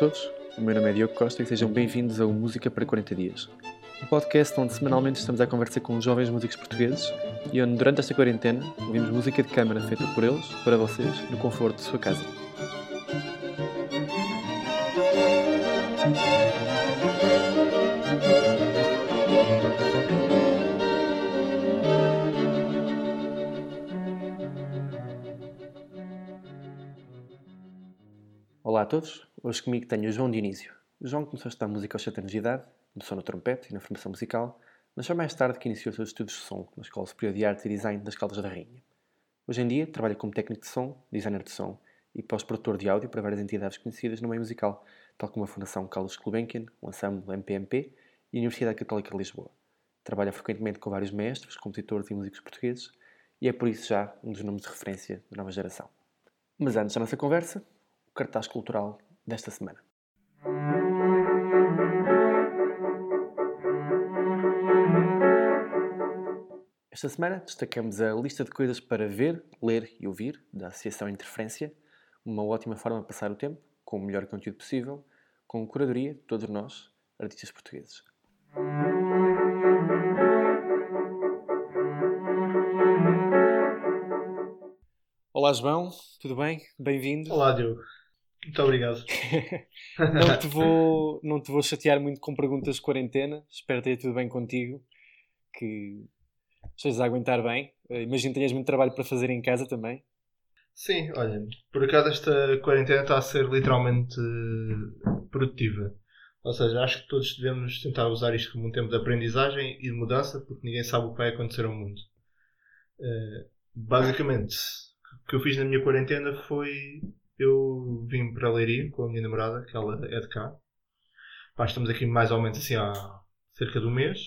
todos, o meu nome é Diogo Costa e sejam bem-vindos ao Música para 40 Dias, um podcast onde semanalmente estamos a conversar com jovens músicos portugueses e onde, durante esta quarentena, ouvimos música de câmara feita por eles, para vocês, no conforto de sua casa. Todos, hoje comigo tenho o João Dionísio. O João começou a estudar música aos 7 anos de idade, começou no trompete e na formação musical, mas só mais tarde que iniciou os seus estudos de som na Escola Superior de Arte e Design das Caldas da Rainha. Hoje em dia trabalha como técnico de som, designer de som e pós-produtor de áudio para várias entidades conhecidas no meio musical, tal como a Fundação Carlos Gulbenkian, o Ensemble MPMP e a Universidade Católica de Lisboa. Trabalha frequentemente com vários mestres, compositores e músicos portugueses e é por isso já um dos nomes de referência da nova geração. Mas antes da nossa conversa, cartaz cultural desta semana. Esta semana destacamos a lista de coisas para ver, ler e ouvir da Associação Interferência, uma ótima forma de passar o tempo, com o melhor conteúdo possível, com curadoria de todos nós, artistas portugueses. Olá João, tudo bem? Bem-vindo. Olá Diogo, muito obrigado. não, te vou, não te vou chatear muito com perguntas de quarentena, espero que esteja tudo bem contigo, que estejas a aguentar bem. Eh, imagino que tenhas muito trabalho para fazer em casa também. Sim, olha, por acaso esta quarentena está a ser literalmente eh, produtiva. Ou seja, acho que todos devemos tentar usar isto como um tempo de aprendizagem e de mudança, porque ninguém sabe o que vai acontecer ao mundo. Uh, basicamente, o que eu fiz na minha quarentena foi eu vim para Leiria com a minha namorada, que ela é de cá. Pá, estamos aqui mais ou menos assim há cerca de um mês.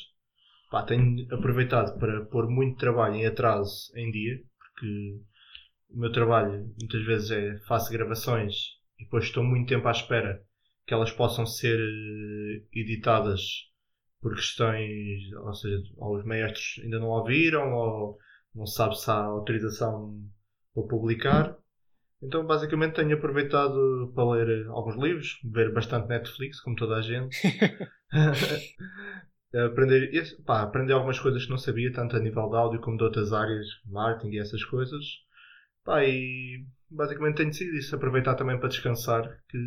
Pá, tenho aproveitado para pôr muito trabalho em atraso em dia, porque o meu trabalho muitas vezes é faço gravações e depois estou muito tempo à espera que elas possam ser eh, editadas por questões, ou seja, ou os maestros ainda não ouviram, ou não sabe se há autorização para publicar. Então, basicamente, tenho aproveitado para ler alguns livros, ver bastante Netflix, como toda a gente. aprender, pá, aprender algumas coisas que não sabia, tanto a nível de áudio como de outras áreas, marketing e essas coisas. Pá, e basicamente tenho decidido isso, aproveitar também para descansar, que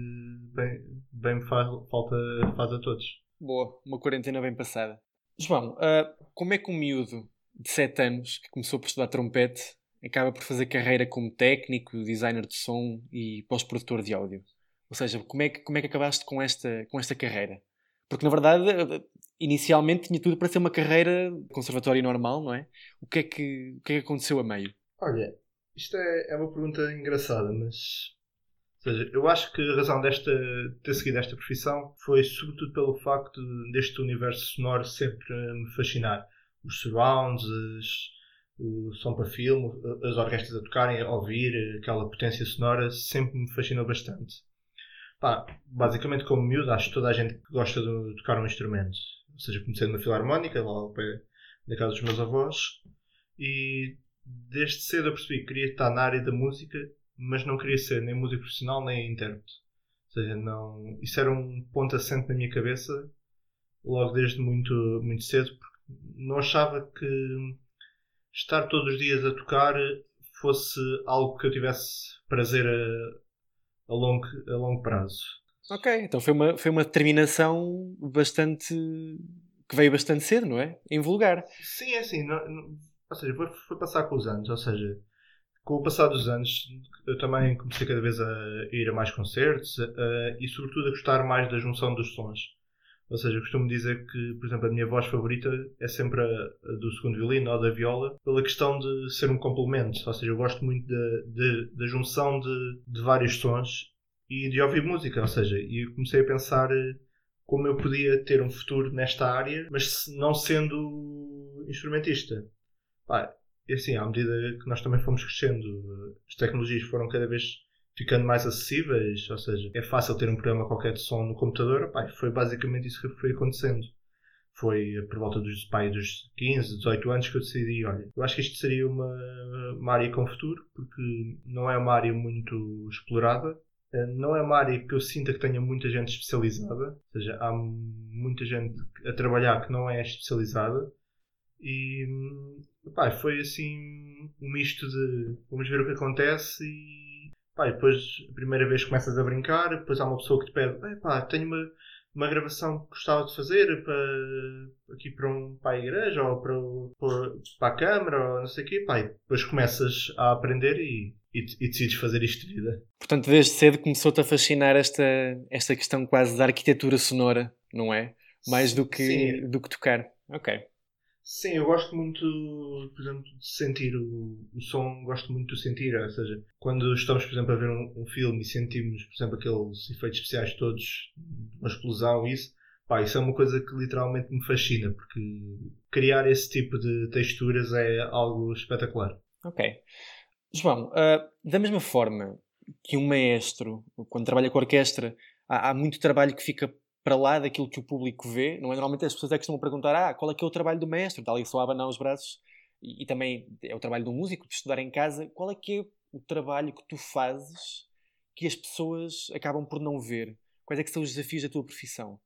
bem, bem me faz, falta, faz a todos. Boa, uma quarentena bem passada. João, uh, como é que um miúdo de 7 anos que começou por estudar trompete acaba por fazer carreira como técnico, designer de som e pós-produtor de áudio? Ou seja, como é, que, como é que acabaste com esta, com esta carreira? Porque na verdade, inicialmente tinha tudo para ser uma carreira conservatória normal, não é? O que é que, o que, é que aconteceu a meio? Olha, isto é, é uma pergunta engraçada, mas. Ou seja, eu acho que a razão desta ter seguido esta profissão foi sobretudo pelo facto deste universo sonoro sempre me fascinar. Os surrounds, o som para filme, as orquestras a tocarem, a ouvir, aquela potência sonora, sempre me fascinou bastante. Pá, basicamente, como miúdo, acho que toda a gente que gosta de tocar um instrumento. Ou seja, comecei numa filarmónica, lá ao pé da casa dos meus avós, e desde cedo eu percebi que queria estar na área da música, mas não queria ser nem músico profissional nem intérprete. Ou seja, não, isso era um ponto assente na minha cabeça logo desde muito, muito cedo, porque não achava que estar todos os dias a tocar fosse algo que eu tivesse prazer a, a, longo, a longo prazo. Ok, então foi uma, foi uma determinação bastante. que veio bastante cedo, não é? Em vulgar. Sim, é assim. Não, não, ou seja, foi, foi passar com os anos. Ou seja, com o passar dos anos, eu também comecei cada vez a ir a mais concertos a, e, sobretudo, a gostar mais da junção dos sons. Ou seja, eu costumo dizer que, por exemplo, a minha voz favorita é sempre a, do segundo violino ou da viola, pela questão de ser um complemento. Ou seja, eu gosto muito da junção de, de vários sons e de ouvir música. Ou seja, e comecei a pensar eh, como eu podia ter um futuro nesta área, mas não sendo instrumentista. Pá, e assim, à medida que nós também fomos crescendo, as tecnologias foram cada vez ficando mais acessíveis, ou seja, é fácil ter um programa qualquer de som no computador, pá, foi basicamente isso que foi acontecendo. Foi por volta dos, pá, dos 15, 18 anos que eu decidi, olha, eu acho que isto seria uma, uma área com futuro, porque não é uma área muito explorada, Uh, não é uma área que eu sinta que tenha muita gente especializada, ou seja, há muita gente a trabalhar que não é especializada. E pá, foi assim um misto de vamos ver o que acontece e pá, depois a primeira vez começas a brincar, depois há uma pessoa que te pede, pá, tenho uma, uma gravação que gostava de fazer para aqui para, um, para a igreja ou para, para, a câmara ou não sei o quê, pá, e depois começas a aprender e, e, e decides fazer isto de vida. Portanto, desde cedo começou-te a fascinar esta, esta questão quase da arquitetura sonora, não é? Mais do que, do que tocar. Ok. Sim, eu gosto muito, por exemplo, de sentir o, o som, gosto muito de sentir, ou seja, quando estamos, por exemplo, a ver um, um filme e sentimos, por exemplo, aqueles efeitos especiais todos, uma explosão, isso, pá, isso é uma coisa que literalmente me fascina, porque criar esse tipo de texturas é algo espetacular. Ok. João, uh, da mesma forma que um maestro, quando trabalha com orquestra, há, há muito trabalho que fica para lá daquilo que o público vê, não é? Normalmente as pessoas é que costumam perguntar ah, qual é que é o trabalho do mestre, está ali só a abanar os braços, e, e, também é o trabalho do músico, de estudar em casa, qual é que é o trabalho que tu fazes que as pessoas acabam por não ver? Quais é que são os desafios da tua profissão?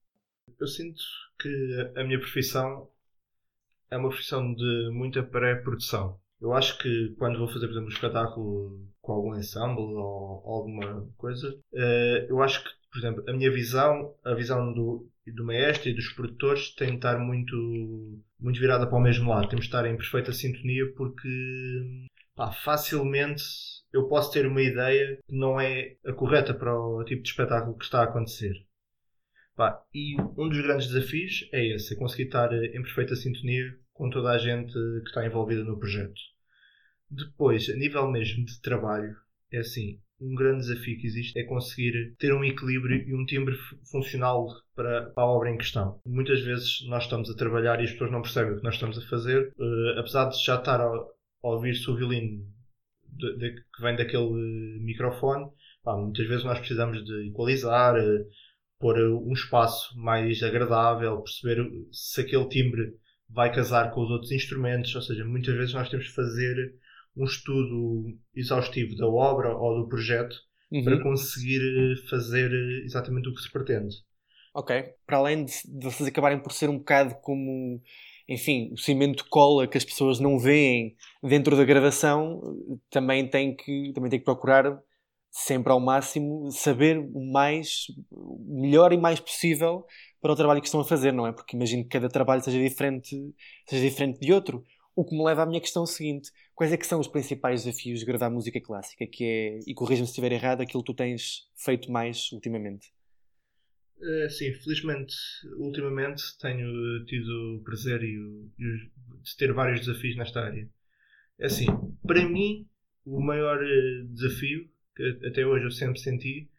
Eu sinto que a minha profissão é uma profissão de muita pré-produção. Eu acho que quando vou fazer, por exemplo, um espetáculo com algum ensemble ou alguma coisa, eh, eu acho que por exemplo, a minha visão, a visão do, do maestro e dos produtores tem de estar muito, muito virada para o mesmo lado. Temos de estar em perfeita sintonia porque pá, facilmente eu posso ter uma ideia que não é a correta para o tipo de espetáculo que está a acontecer. Pá, e um dos grandes desafios é esse, é conseguir estar em perfeita sintonia com toda a gente que está envolvida no projeto. Depois, a nível mesmo de trabalho, é assim, um grande desafio que existe é conseguir ter um equilíbrio e um timbre funcional para, a obra em questão. Muitas vezes nós estamos a trabalhar e as pessoas não percebem o que nós estamos a fazer, uh, apesar de já estar a, a ouvir-se o violino de, de, que vem daquele microfone, pá, muitas vezes nós precisamos de equalizar, uh, pôr um espaço mais agradável, perceber se aquele timbre vai casar com os outros instrumentos, ou seja, muitas vezes nós temos que fazer um estudo exaustivo da obra ou do projeto uhum. para conseguir eh, fazer eh, exatamente o que se pretende. Ok. Para além de, de vocês acabarem por ser um bocado como, enfim, o cimento cola que as pessoas não veem dentro da gravação, também tem que, também tem que procurar sempre ao máximo saber o mais, o melhor e mais possível para o trabalho que estão a fazer, não é? Porque imagino que cada trabalho seja diferente, seja diferente de outro. O que me leva à minha questão seguinte: quais é que são os principais desafios de gravar música clássica? Que é, e corrija-me se estiver errado, aquilo que tu tens feito mais ultimamente? Uh, sim, felizmente, ultimamente tenho tido o prazer e o, de ter vários desafios nesta área. É assim, para mim, o maior eh, desafio que até hoje eu sempre senti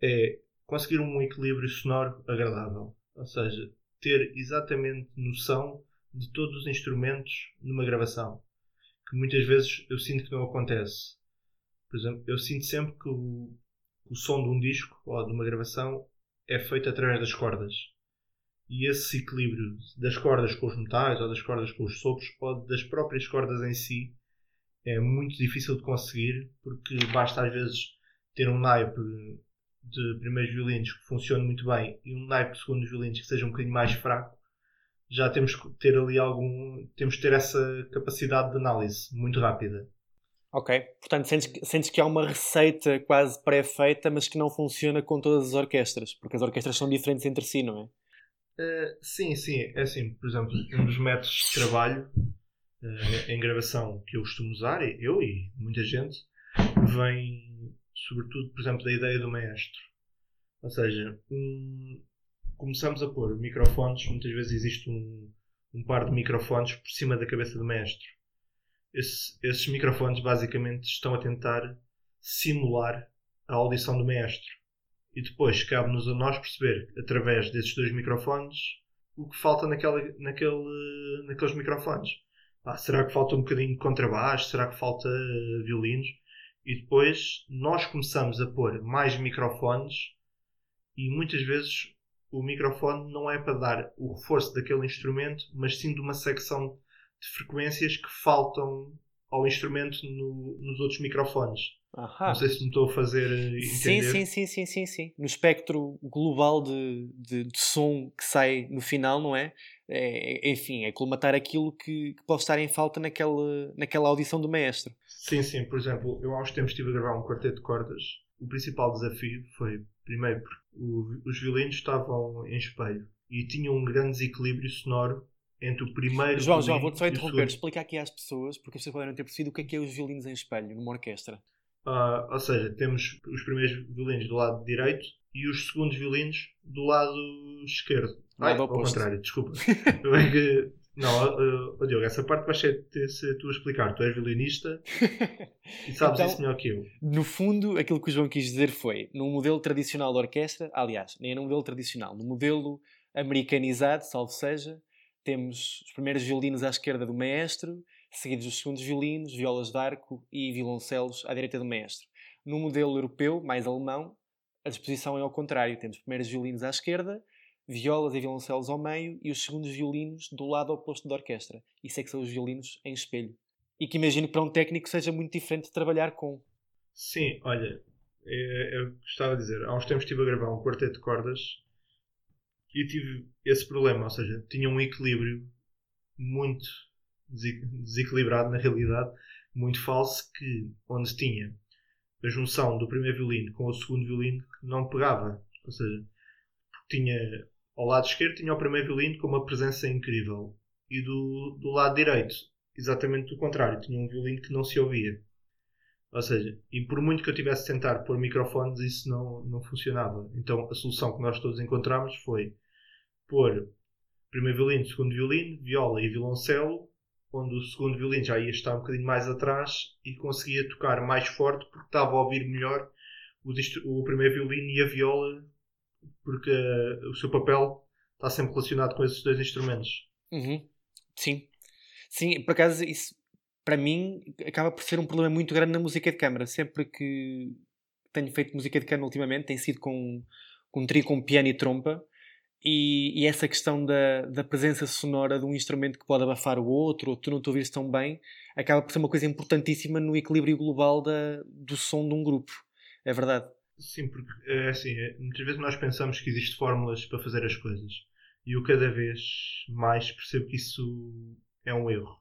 é conseguir um equilíbrio sonoro agradável. Ou seja, ter exatamente noção de todos os instrumentos numa gravação, que muitas vezes eu sinto que não acontece. Por exemplo, eu sinto sempre que o, o som de um disco ou de uma gravação é feito através das cordas. E esse equilíbrio das cordas com os metais, ou das cordas com os sopros, ou das próprias cordas em si, é muito difícil de conseguir, porque basta às vezes ter um naipe de primeiros violinos que funcione muito bem e um naipe de segundos violinos que seja um bocadinho mais fraco já temos que ter ali algum. temos que ter essa capacidade de análise muito rápida. Ok, portanto sentes, sentes que há uma receita quase pré-feita, mas que não funciona com todas as orquestras, porque as orquestras são diferentes entre si, não é? Uh, sim, sim, é assim, por exemplo, um dos métodos de trabalho uh, em gravação que eu costumo usar, eu e muita gente, vem sobretudo, por exemplo, da ideia do maestro. Ou seja, um, começamos a pôr microfones, muitas vezes existe um, um par de microfones por cima da cabeça do mestre. Esse, esses microfones basicamente estão a tentar simular a audição do mestre. E depois cabe-nos a nós perceber, através desses dois microfones, o que falta naquele, naqueles microfones. Ah, será que falta um bocadinho de contrabaixo? Será que falta violinos? E depois nós começamos a pôr mais microfones e muitas vezes o microfone não é para dar o reforço daquele instrumento, mas sim de uma secção de frequências que faltam ao instrumento no, nos outros microfones. Ahá. Não sei se me estou a fazer entender. Sim, sim, sim, sim, sim, sim. No espectro global de, de, de som que sai no final, não é? é enfim, é colmatar aquilo que, que, pode estar em falta naquela, naquela audição do maestro. Sim, sim. Por exemplo, eu há uns tempos estive a gravar um quarteto de cordas. O principal desafio foi, primeiro, porque o, os violinos estavam em espelho e tinham um grande desequilíbrio sonoro entre o primeiro. João, João, vou-te só interromper. Explica aqui às pessoas, porque as pessoas podem não ter percebido o que é que é os violinos em espelho numa orquestra. Uh, ou seja, temos os primeiros violinos do lado direito e os segundos violinos do lado esquerdo. Ai, ao contrário, desculpa. é não, uh, Diogo, essa parte vai ser, ser tu a explicar. Tu és violinista e sabes então, isso melhor que eu. No fundo, aquilo que o João quis dizer foi: num modelo tradicional de orquestra, aliás, nem é num modelo tradicional, no modelo americanizado, salvo seja, temos os primeiros violinos à esquerda do maestro, seguidos dos segundos violinos, violas de arco e violoncelos à direita do maestro. No modelo europeu, mais alemão, a disposição é ao contrário. Temos os primeiros violinos à esquerda, violas e violoncelos ao meio e os segundos violinos do lado oposto da orquestra. Isso é que são os violinos em espelho. E que imagino que para um técnico seja muito diferente de trabalhar com. Sim, olha, é, eu gostava de dizer, há uns tempos estive a gravar um quarteto de cordas e tive esse problema, ou seja, tinha um equilíbrio muito desequilibrado na realidade, muito falso, que onde tinha a junção do primeiro violino com o segundo violino não pegava. Ou seja, tinha ao lado esquerdo tinha o primeiro violino com uma presença incrível e do, do lado direito exatamente o contrário, tinha um violino que não se ouvia. Ou seja, e por muito que eu tivesse tentar pôr microfones, isso não, não funcionava. Então a solução que nós todos encontramos foi pôr primeiro violino, segundo violino, viola e violoncelo, onde o segundo violino já ia estar um bocadinho mais atrás e conseguia tocar mais forte porque estava a ouvir melhor o, o primeiro violino e a viola, porque uh, o seu papel está sempre relacionado com esses dois instrumentos. Uhum. Sim. Sim, por acaso isso para mim acaba por ser um problema muito grande na música de câmara. Sempre que tenho feito música de câmara ultimamente tem sido com, com um trio com piano e trompa e, e, essa questão da, da presença sonora de um instrumento que pode abafar o outro, ou tu não te ouvires tão bem, acaba por ser uma coisa importantíssima no equilíbrio global da, do som de um grupo. É verdade. Sim, porque é assim, é, muitas vezes nós pensamos que existem fórmulas para fazer as coisas. E eu cada vez mais percebo que isso é um erro.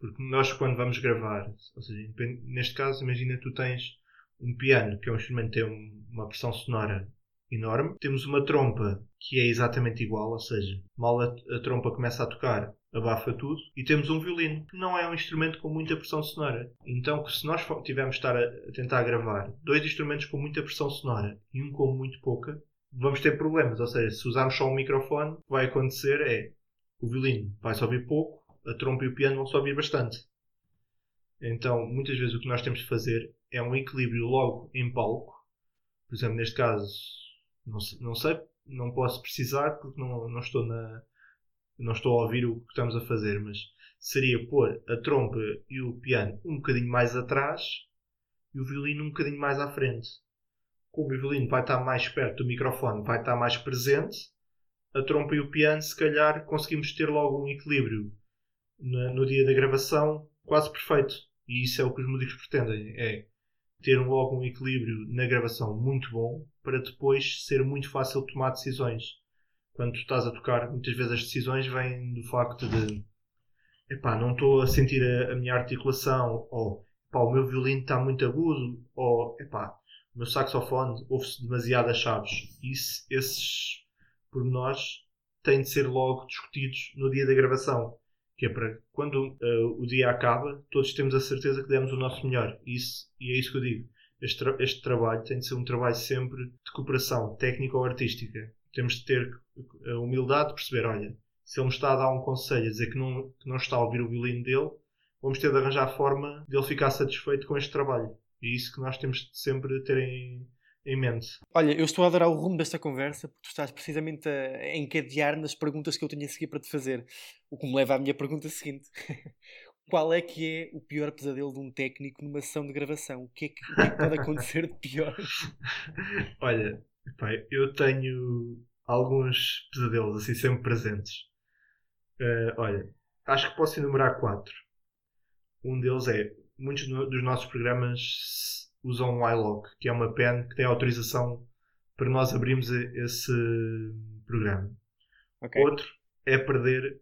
Porque nós quando vamos gravar, ou seja, neste caso imagina tu tens um piano, que é um instrumento que tem uma pressão sonora enorme. Temos uma trompa que é exatamente igual, ou seja, mal a, a, trompa começa a tocar, abafa tudo. E temos um violino, que não é um instrumento com muita pressão sonora. Então, se nós tivermos estar a, a tentar gravar dois instrumentos com muita pressão sonora e um com muito pouca, vamos ter problemas. Ou seja, se usarmos só um microfone, o que vai acontecer é o violino vai-se ouvir pouco, a trompa e o piano vão-se ouvir bastante. Então, muitas vezes o que nós temos de fazer é um equilíbrio logo em palco. Por exemplo, neste caso, não, não sei, não posso precisar porque não, não estou na não estou a ouvir o que estamos a fazer, mas seria pôr a trompa e o piano um bocadinho mais atrás e o violino um bocadinho mais à frente. Como o violino vai estar mais perto do microfone, vai estar mais presente, a trompa e o piano, se calhar, conseguimos ter logo um equilíbrio no, dia da gravação quase perfeito. E isso é o que os músicos pretendem: é ter logo um equilíbrio na gravação muito bom para depois ser muito fácil tomar decisões. Quando tu estás a tocar, muitas vezes as decisões vêm do facto de epá, não estou a sentir a, a, minha articulação, ou epá, o meu violino está muito agudo, ou epá, o meu saxofone ouve-se demasiadas chaves. Isso, esses pormenores têm de ser logo discutidos no dia da gravação que é para quando uh, o dia acaba, todos temos a certeza que demos o nosso melhor. Isso, e é isso que eu digo. Este, tra este trabalho tem de ser um trabalho sempre de cooperação técnica ou artística. Temos de ter a humildade de perceber: olha, se ele me está a dar um conselho, a dizer que não, que não está a ouvir o violino dele, vamos ter de arranjar a forma de ele ficar satisfeito com este trabalho. E é isso que nós temos de sempre ter em, mente. Olha, eu estou a adorar o rumo desta conversa porque tu estás precisamente a encadear nas perguntas que eu tenho a seguir para te fazer. O que me leva à minha pergunta seguinte. Qual é que é o pior pesadelo de um técnico numa sessão de gravação? O que é que, que, é que pode acontecer de pior? Olha, pai, eu tenho alguns pesadelos assim sempre presentes. Uh, olha, acho que posso enumerar quatro. Um deles é muitos dos nossos programas usam um iLog, que é uma pen que tem autorização para nós abrirmos esse programa. Okay. Outro é perder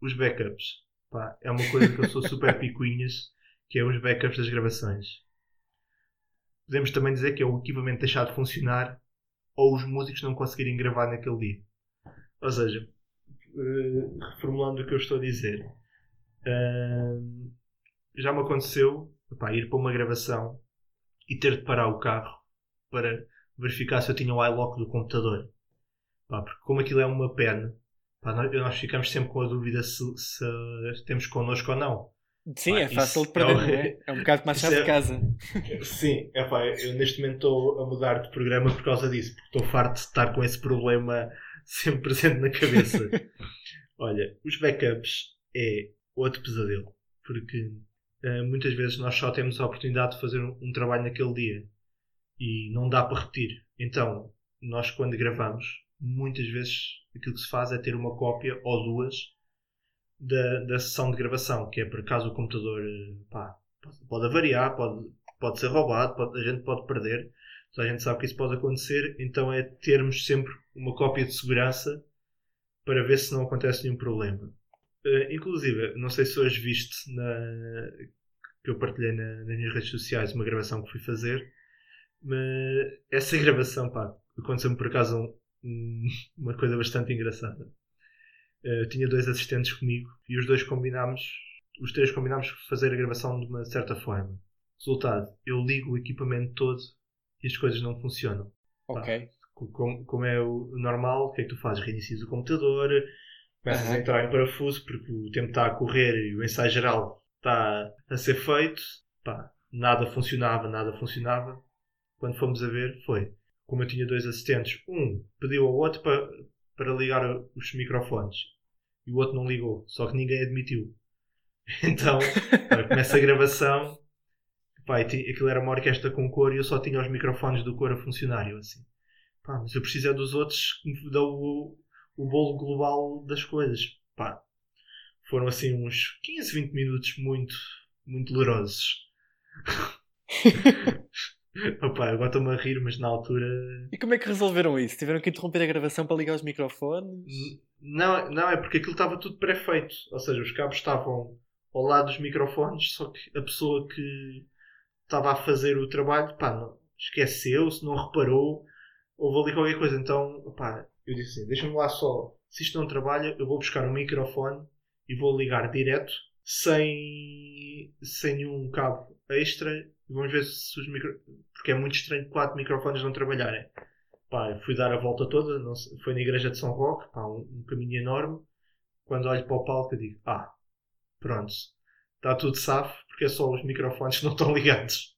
os backups. Pá, é uma coisa que eu sou super picuinhas, que é os backups das gravações. Podemos também dizer que é o equipamento deixar de funcionar ou os músicos não conseguirem gravar naquele dia. Ou seja, uh, reformulando o que eu estou a dizer, uh, já me aconteceu ir para uma gravação e ter de parar o carro para verificar se eu tinha o iLock do computador. Pá, porque como aquilo é uma pena, pá, nós, nós, ficamos sempre com a dúvida se, se temos connosco ou não. Sim, pá, é fácil de perder, é, é? é um bocado mais chave é, de casa. Sim, é pá, eu neste momento estou a mudar de programa por causa disso, porque estou farto de estar com esse problema sempre presente na cabeça. Olha, os backups é outro pesadelo, porque muitas vezes nós só temos a oportunidade de fazer um, trabalho naquele dia e não dá para repetir. Então, nós quando gravamos, muitas vezes aquilo que se faz é ter uma cópia ou duas da, da sessão de gravação, que é por acaso o computador pá, pode avariar, pode, pode ser roubado, pode, a gente pode perder, a gente sabe que isso pode acontecer, então é termos sempre uma cópia de segurança para ver se não acontece nenhum problema. Uh, inclusive, não sei se hoje viste na, que eu partilhei na, nas minhas redes sociais uma gravação que fui fazer, mas essa gravação, pá, aconteceu-me por acaso um, uma coisa bastante engraçada. Uh, tinha dois assistentes comigo e os dois combinámos, os três combinámos fazer a gravação de uma certa forma. Resultado, eu ligo o equipamento todo e as coisas não funcionam. Ok. Pá, como, como, é o normal, o que é que tu fazes? Reinicias o computador, começas uhum. a entrar em parafuso porque o tempo está a correr e o ensaio geral está a ser feito. Pá, nada funcionava, nada funcionava. Quando fomos a ver, foi. Como eu tinha dois assistentes, um pediu ao outro para, para ligar os microfones e o outro não ligou, só que ninguém admitiu. Então, começa a gravação. Pá, aquilo era uma orquestra com cor e eu só tinha os microfones do cor a funcionar. Eu assim, pá, mas eu preciso é dos outros que me dão o, o bolo global das coisas. Pá, foram assim uns 15, 20 minutos muito, muito dolorosos. Opa, agora estou-me a rir, mas na altura. E como é que resolveram isso? Tiveram que interromper a gravação para ligar os microfones? Não, não é porque aquilo estava tudo pré-feito. Ou seja, os cabos estavam ao lado dos microfones, só que a pessoa que estava a fazer o trabalho, pá, não, esqueceu-se, não reparou, houve ali qualquer coisa. Então, pá, eu disse assim: deixa-me lá só, se isto não trabalha, eu vou buscar um microfone e vou ligar direto, sem, sem nenhum cabo extra Vamos ver se os micro... Porque é muito estranho quatro microfones não trabalharem. Pá, fui dar a volta toda, não sei, foi na igreja de São Roque, pá, um, um, caminho enorme. Quando olho para o palco eu digo, ah, pronto, está tudo safo, porque é só os microfones não estão ligados.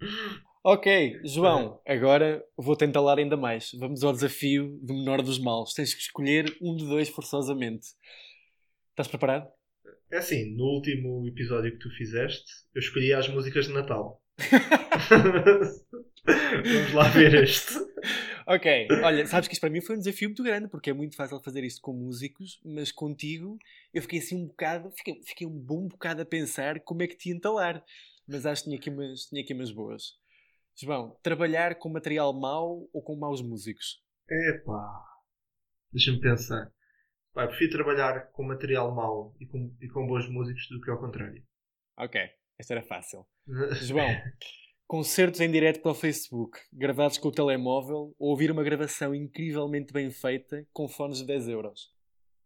ok, João, é. agora vou tentar ainda mais. Vamos ao desafio do menor dos males. Tens que escolher um de dois forçosamente. Estás preparado? É assim, no último episódio que tu fizeste, eu escolhi as músicas de Natal. Vamos lá ver este. Ok, olha, sabes que isto para mim foi um desafio muito grande, porque é muito fácil fazer isto com músicos, mas contigo eu fiquei assim um bocado, fiquei, fiquei um bom bocado a pensar como é que te entalar. Mas acho que tinha aqui umas, tinha aqui umas boas. João, trabalhar com material mau ou com maus músicos? Epá, deixa-me pensar. Pá, prefiro trabalhar com material mau e com, e com bons músicos do que ao contrário. Ok, esta era fácil. João, concertos em direto para o Facebook, gravados com o telemóvel, ou ouvir uma gravação incrivelmente bem feita com fones de 10 euros?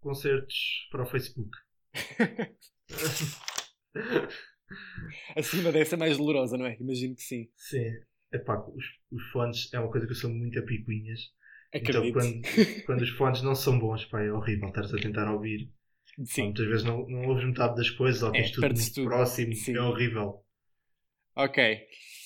Concertos para o Facebook. Acima dessa é mais dolorosa, não é? Imagino que sim. Sim. Epá, os, os fones é uma coisa que eu sou muito a picuinhas então, Acredito. Então, quando, quando os fones não são bons, pá, é horrível estares a tentar ouvir. Sim. muitas vezes não, não ouves metade das coisas, ou é, tens tudo muito tudo. próximo, Sim. é horrível. Ok.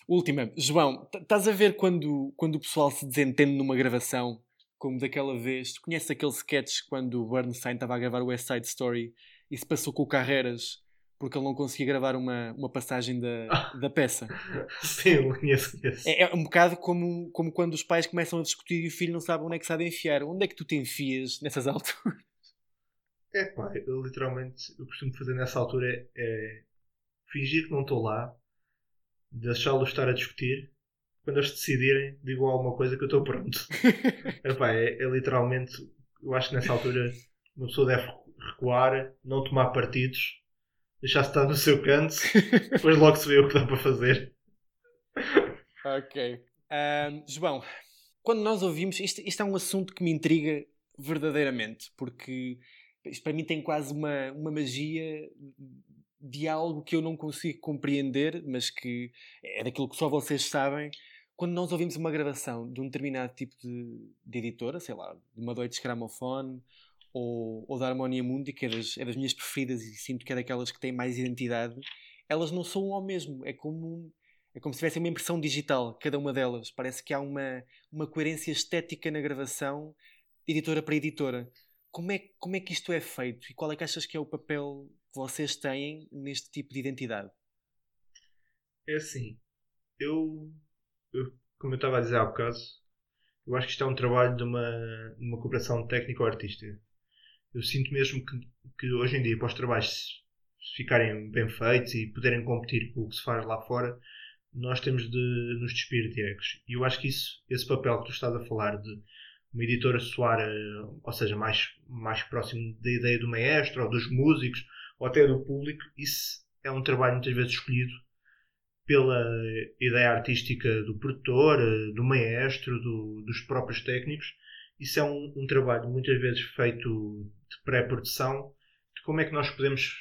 Última. João, estás a ver quando, quando o pessoal se desentende numa gravação, como daquela vez, tu conheces aquele sketch quando o Bernstein estava a gravar o West Side Story e se passou com o Carreras porque ele não conseguia gravar uma, uma passagem da, da peça. Sim, eu conheço, conheço. É, é, um bocado como, como quando os pais começam a discutir e o filho não sabe onde é que sabe enfiar. Onde é que tu te enfias nessas alturas? É pá, eu literalmente, eu costumo fazer nessa altura é, é fingir que não estou lá, deixá-los estar a discutir. Quando eles decidirem, digam alguma coisa que eu estou pronto. Epá, é, é literalmente, eu acho que nessa altura uma pessoa deve recuar, não tomar partidos, deixar-se estar no seu canto, depois logo se vê o que dá para fazer. Ok. Um, João, quando nós ouvimos, isto, isto é um assunto que me intriga verdadeiramente, porque isto para mim tem quase uma, uma magia de algo que eu não consigo compreender, mas que é daquilo que só vocês sabem. Quando nós ouvimos uma gravação de um determinado tipo de, de editora, sei lá, de uma Deutsche Grammophon ou, ou da Harmonia Mundi, que é das, é das minhas preferidas e sinto que é daquelas que têm mais identidade, elas não são ao mesmo. É como, é como se tivesse uma impressão digital, cada uma delas. Parece que há uma, uma coerência estética na gravação, editora para editora. Como é, como é que isto é feito e qual é que achas que é o papel que vocês têm neste tipo de identidade? É assim, eu, eu como eu estava a dizer há bocado, eu acho que isto é um trabalho de uma, de uma cooperação técnico-artística. Eu sinto mesmo que, que hoje em dia, para os trabalhos ficarem bem feitos e poderem competir com o que se faz lá fora, nós temos de nos despir de egos. E eu acho que isso, esse papel que tu estás a falar de uma editora soar, eh, ou seja, mais, mais próximo da ideia do maestro ou dos músicos ou até do público, isso é um trabalho muitas vezes escolhido pela ideia artística do produtor, eh, do maestro, do, dos próprios técnicos. Isso é um, um trabalho muitas vezes feito de pré-produção de como é que nós podemos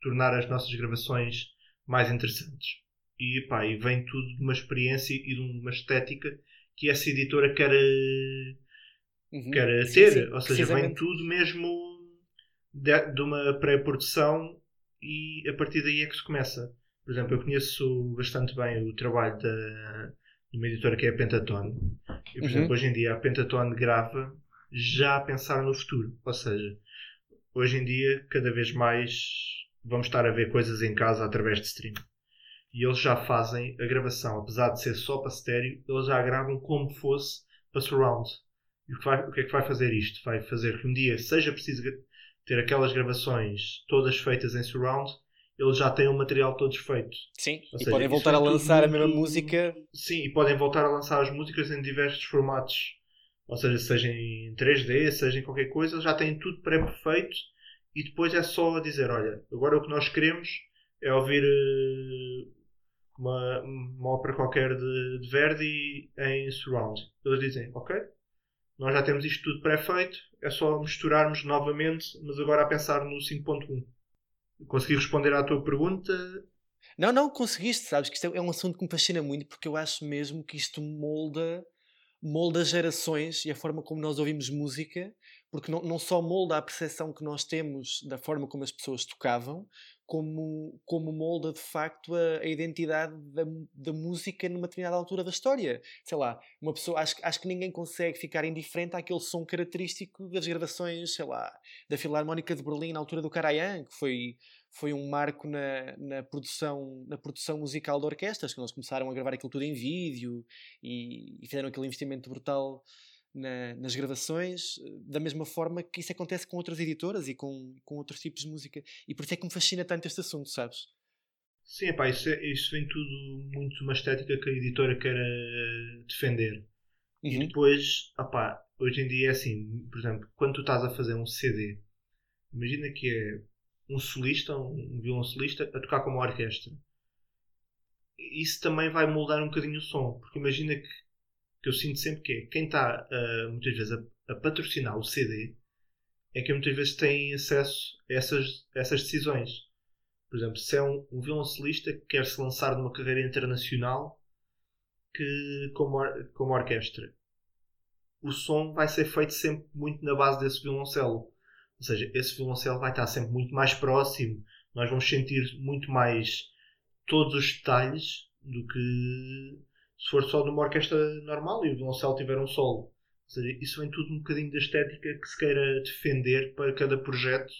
tornar as nossas gravações mais interessantes. E, pá, e vem tudo de uma experiência e de uma estética que essa editora quer, eh, uhum. quer sim, ter. Sim, Ou seja, vem tudo mesmo de, de uma pré-produção e a partir daí é que se começa. Por exemplo, eu conheço bastante bem o trabalho da, de uma editora que é a Pentatone. E, por uhum. exemplo, hoje em dia a Pentatone grava já a pensar no futuro. Ou seja, hoje em dia, cada vez mais vamos estar a ver coisas em casa através de streaming. E eles já fazem a gravação, apesar de ser só para estéreo, eles já gravam como fosse para surround. E o que, vai, o que é que vai fazer isto? Vai fazer que um dia seja preciso ter aquelas gravações todas feitas em surround, eles já têm o material todo feito. Sim, Ou e seja, podem voltar a lançar a mesma música. Sim, e podem voltar a lançar as músicas em diversos formatos. Ou seja, seja em 3D, seja em qualquer coisa, já têm tudo pré-perfeito e depois é só dizer: olha, agora o que nós queremos é ouvir eh, uma, uma ópera qualquer de, de Verdi em surround. Eles dizem: ok, nós já temos isto tudo pré-feito, é só misturarmos novamente, mas agora a pensar no 5.1. Consegui responder à tua pergunta? Não, não, conseguiste, sabes que isto é um assunto que me fascina muito porque eu acho mesmo que isto molda molda gerações e a forma como nós ouvimos música, porque não, não só molda a percepção que nós temos da forma como as pessoas tocavam, como, como molda de facto a, a identidade da, da, música numa determinada altura da história. Sei lá, uma pessoa, acho, acho que ninguém consegue ficar indiferente àquele som característico das gravações, sei lá, da Filarmónica de Berlim na altura do Karajan, que foi foi um marco na, na, produção, na produção musical de orquestras, que eles começaram a gravar aquilo tudo em vídeo e, e fizeram aquele investimento brutal na, nas gravações, da mesma forma que isso acontece com outras editoras e com, com outros tipos de música. E por isso é que me fascina tanto este assunto, sabes? Sim, epá, isso, é, isso vem tudo muito uma estética que a editora quer eh, defender. Uhum. E depois, opá, hoje em dia é assim, por exemplo, quando tu estás a fazer um CD, imagina que é um solista, um violoncelista, a tocar com uma orquestra. Isso também vai moldar um bocadinho o som, porque imagina que, que eu sinto sempre que é quem está uh, muitas vezes a, a, patrocinar o CD é que muitas vezes tem acesso a essas, a essas decisões. Por exemplo, se é um, um violoncelista que quer se lançar numa carreira internacional que, como, como orquestra, o som vai ser feito sempre muito na base desse violoncelo ou seja, esse violoncelo vai estar sempre muito mais próximo, nós vamos sentir muito mais todos os detalhes do que se for só numa orquestra normal e o violoncelo tiver um solo. Ou seja, isso vem tudo um bocadinho da estética que se queira defender para cada projeto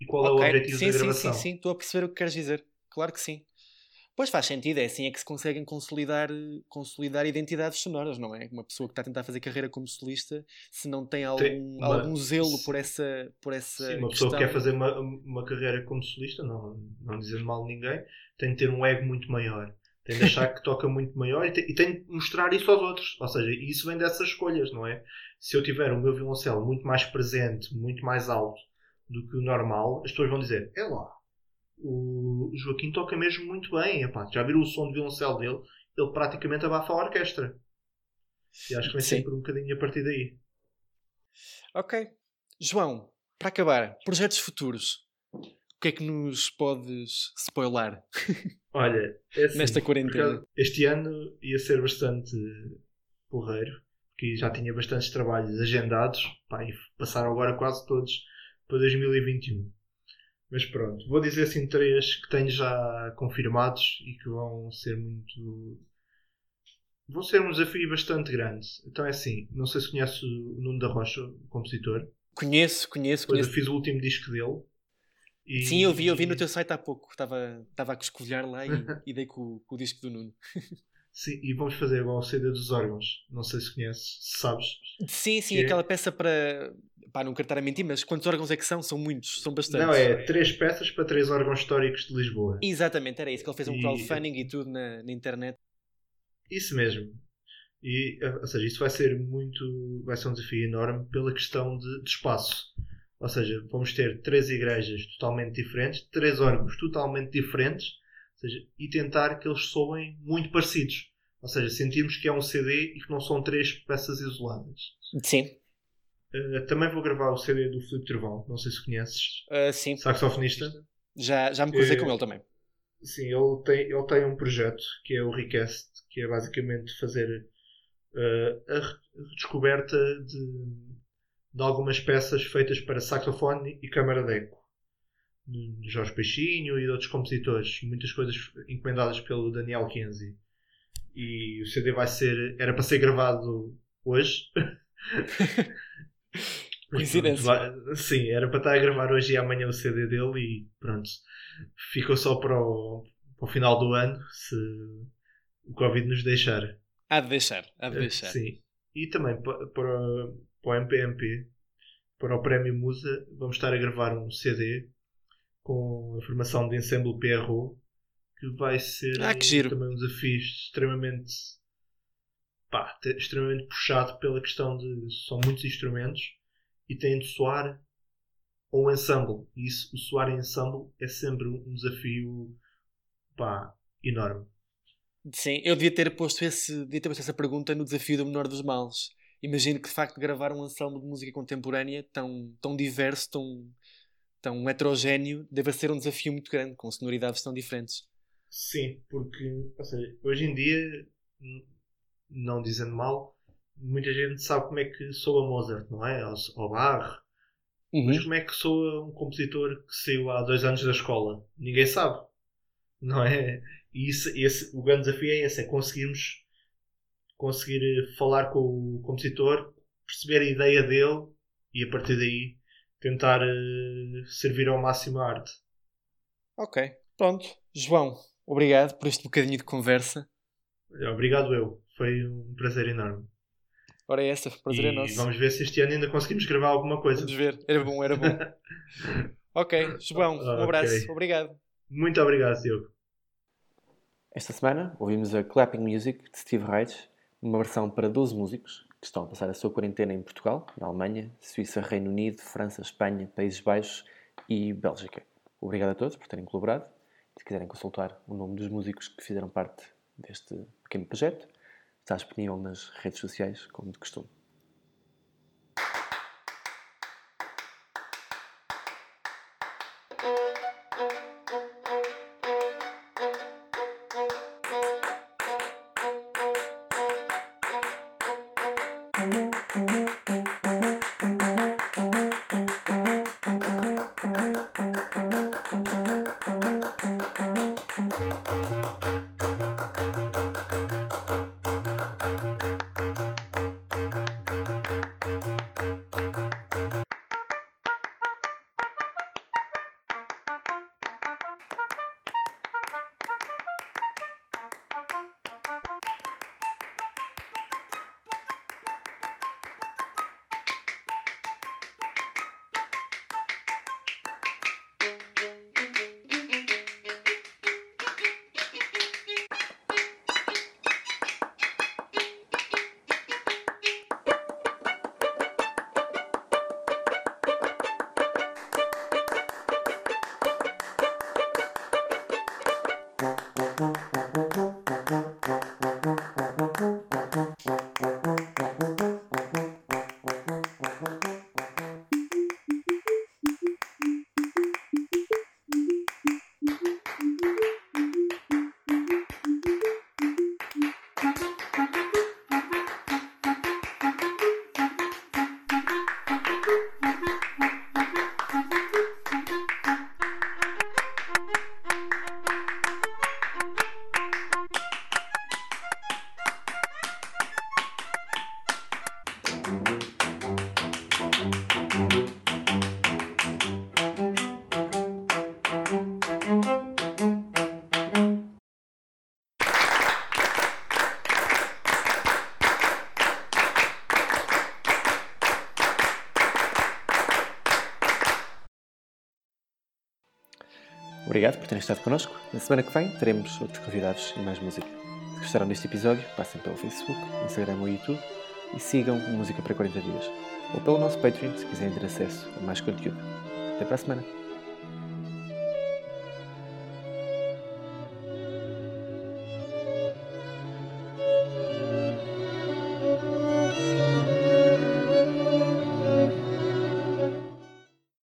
e qual okay. é o objetivo sim, da gravação. Sim, sim, sim, estou a perceber o que queres dizer. Claro que sim. Pois faz sentido, é assim é que se conseguem consolidar, consolidar identidades sonoras, não é? Uma pessoa que está a tentar fazer carreira como solista, se não tem algum, tem algum zelo por essa, por essa sim, uma questão... pessoa que quer fazer uma, uma carreira como solista, não, não dizendo mal de ninguém, tem de ter um ego muito maior. Tem de achar que toca muito maior e tem, e tem de mostrar isso aos outros. Ou seja, isso vem dessas escolhas, não é? Se eu tiver o meu violoncelo muito mais presente, muito mais alto do que o normal, as pessoas vão dizer: é lá, o Joaquim toca mesmo muito bem. Epá, já viram o som de violoncelo dele? Ele praticamente abafa a orquestra. E acho que vem sempre um bocadinho a partir daí. Ok. João, para acabar, projetos futuros. O que é que nos podes spoiler Olha, é assim, nesta quarentena? este ano ia ser bastante porreiro, porque já tinha bastantes trabalhos agendados pá, e passaram agora quase todos para 2021. Mas pronto, vou dizer assim três que tenho já confirmados e que vão ser muito. vão ser um desafio bastante grande. Então é assim, não sei se conhece o Nuno da Rocha, o compositor. Conheço, conheço, Depois eu conheço. fiz o último disco dele. E- Sim, eu vi, eu vi no teu site há pouco. Estava, estava a coscovilhar lá e, e dei com, com o disco do Nuno. Sim, e vamos fazer igual o CD dos órgãos. Não sei se conheces, se sabes. Sim, sim, Que é- aquela peça para. Pá, não quero estar a mentir, mas quantos órgãos é que são? São muitos, são bastantes. Não, é três peças para três órgãos históricos de Lisboa. Exatamente, era isso, que ele fez um E- crowdfunding e tudo na, na internet. Isso mesmo. E, ou seja, isso vai ser muito. vai ser um desafio enorme pela questão de, de espaço. Ou seja, vamos ter três igrejas totalmente diferentes, três órgãos totalmente diferentes, seja, e tentar que eles soem muito parecidos. Ou seja, sentirmos que é um CD e que não são três peças isoladas. Sim, Uh, também vou gravar o CD do Filipe Trovão, não sei se conheces, ah, sim. saxofonista. Já, já me cruzei Eh, com ele também. Sim, ele tem, ele tem um projeto que é o Request, que é basicamente fazer uh, a re- redescoberta de, de algumas peças feitas para saxofone e câmara de eco. De Jorge Peixinho e de outros compositores. Muitas coisas encomendadas pelo Daniel Kenzie. E o CD vai ser. Era para ser gravado hoje. Coincidência. sim, era para estar a gravar hoje e amanhã o CD dele e pronto. Ficou só para o, para o final do ano, se o Covid nos deixar. Há de deixar, há de deixar. Eh, Sim. E também pa- para, para o MPMP, para o Prémio Musa, vamos estar a gravar um CD com a formação de Ensemble PRO, que vai ser Ah, que também um desafio extremamente, pá, te- extremamente puxado pela questão de são muitos instrumentos e têm de soar um ensemble. E isso, o soar em ensemble é sempre um desafio pá, enorme. Sim, eu devia ter posto esse, devia ter posto essa pergunta no desafio do menor dos males. Imagino que de facto gravar um ensemble de música contemporânea tão, tão diverso, tão, tão heterogéneo, deve ser um desafio muito grande, com sonoridades tão diferentes. Sim, porque ou seja, hoje em dia, não dizendo mal, muita gente sabe como é que soa Mozart, não é? Ou, ou Bach. Mas Uhum. como é que soa um compositor que saiu há dois anos da escola? Ninguém sabe, não é? E isso, esse, o grande desafio é esse: é conseguirmos conseguir eh, falar com o compositor, perceber a ideia dele e a partir daí tentar eh, servir ao máximo a arte. Ok, pronto. João, obrigado por este bocadinho de conversa. Obrigado, eu. Foi um prazer enorme. Ora, é essa, prazer é e nosso. vamos ver se este ano ainda conseguimos gravar alguma coisa. Vamos ver, era bom, era bom. ok, João, um abraço, obrigado. Muito obrigado, Diogo. Esta semana ouvimos a Clapping Music de Steve Reich, numa versão para 12 músicos que estão a passar a sua quarentena em Portugal, na Alemanha, Suíça, Reino Unido, França, Espanha, Países Baixos e Bélgica. Obrigado a todos por terem colaborado. Se quiserem consultar o nome dos músicos que fizeram parte deste pequeno projeto, está disponível nas redes sociais, como de costume. Obrigado por terem estado connosco. Na semana que vem teremos outros convidados e mais música. Se gostaram deste episódio, passem pelo Facebook, Instagram ou YouTube e sigam Música para 40 Dias. Ou pelo nosso Patreon se quiserem ter acesso a mais conteúdo. Até para a semana!